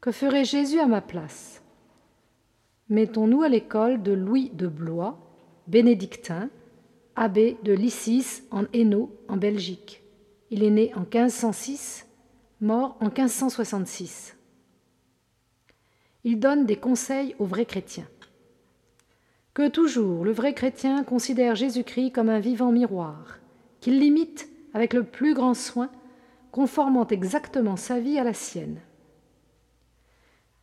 Que ferait Jésus à ma place? Mettons-nous à l'école de Louis de Blois, bénédictin, abbé de Lissis en Hainaut, en Belgique. Il est né en 1506, mort en 1566. Il donne des conseils aux vrais chrétiens. Que toujours le vrai chrétien considère Jésus-Christ comme un vivant miroir, qu'il limite avec le plus grand soin, conformant exactement sa vie à la sienne.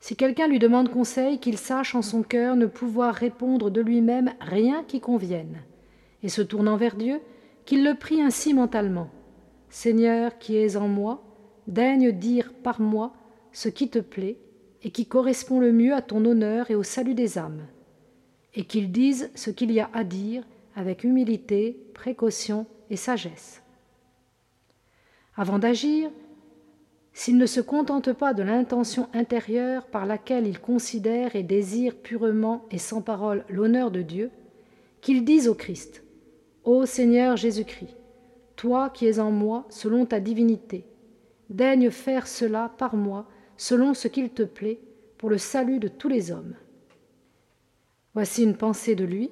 Si quelqu'un lui demande conseil, qu'il sache en son cœur ne pouvoir répondre de lui-même rien qui convienne, et se tournant vers Dieu, qu'il le prie ainsi mentalement. Seigneur qui es en moi, daigne dire par moi ce qui te plaît et qui correspond le mieux à ton honneur et au salut des âmes, et qu'il dise ce qu'il y a à dire avec humilité, précaution et sagesse. Avant d'agir, s'il ne se contente pas de l'intention intérieure par laquelle il considère et désire purement et sans parole l'honneur de Dieu, qu'il dise au Christ Ô Seigneur Jésus-Christ, toi qui es en moi selon ta divinité, daigne faire cela par moi selon ce qu'il te plaît, pour le salut de tous les hommes. Voici une pensée de lui.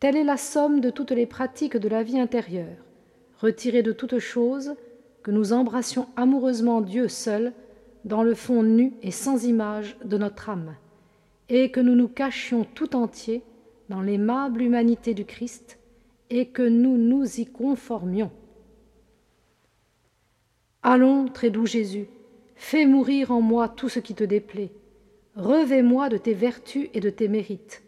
Telle est la somme de toutes les pratiques de la vie intérieure, retirées de toutes choses, que nous embrassions amoureusement Dieu seul dans le fond nu et sans image de notre âme, et que nous nous cachions tout entier dans l'aimable humanité du Christ, et que nous nous y conformions. Allons, très doux Jésus, fais mourir en moi tout ce qui te déplaît, revêt-moi de tes vertus et de tes mérites,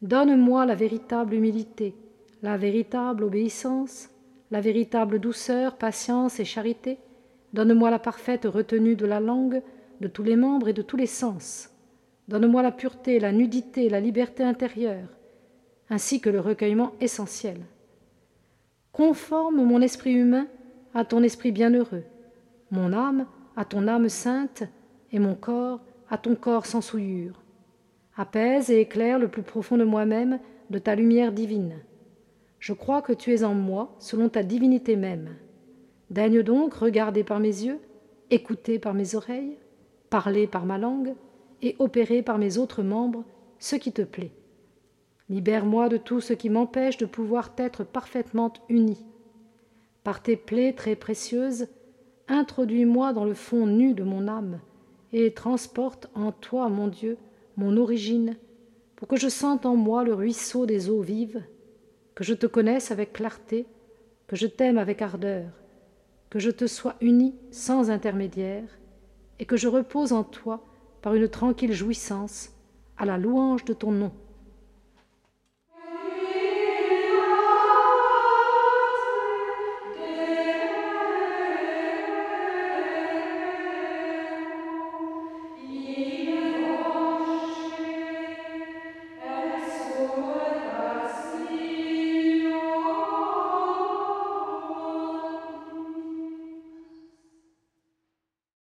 donne-moi la véritable humilité, la véritable obéissance, la véritable douceur, patience et charité. Donne-moi la parfaite retenue de la langue, de tous les membres et de tous les sens. Donne-moi la pureté, la nudité, la liberté intérieure, ainsi que le recueillement essentiel. Conforme mon esprit humain à ton esprit bienheureux, mon âme à ton âme sainte, et mon corps à ton corps sans souillure. Apaise et éclaire le plus profond de moi-même de ta lumière divine. Je crois que tu es en moi selon ta divinité même. Daigne donc regarder par mes yeux, écouter par mes oreilles, parler par ma langue et opérer par mes autres membres ce qui te plaît. Libère-moi de tout ce qui m'empêche de pouvoir être parfaitement uni. Par tes plaies très précieuses, introduis-moi dans le fond nu de mon âme et transporte en toi, mon Dieu, mon origine, pour que je sente en moi le ruisseau des eaux vives que je te connaisse avec clarté, que je t'aime avec ardeur, que je te sois uni sans intermédiaire, et que je repose en toi par une tranquille jouissance à la louange de ton nom.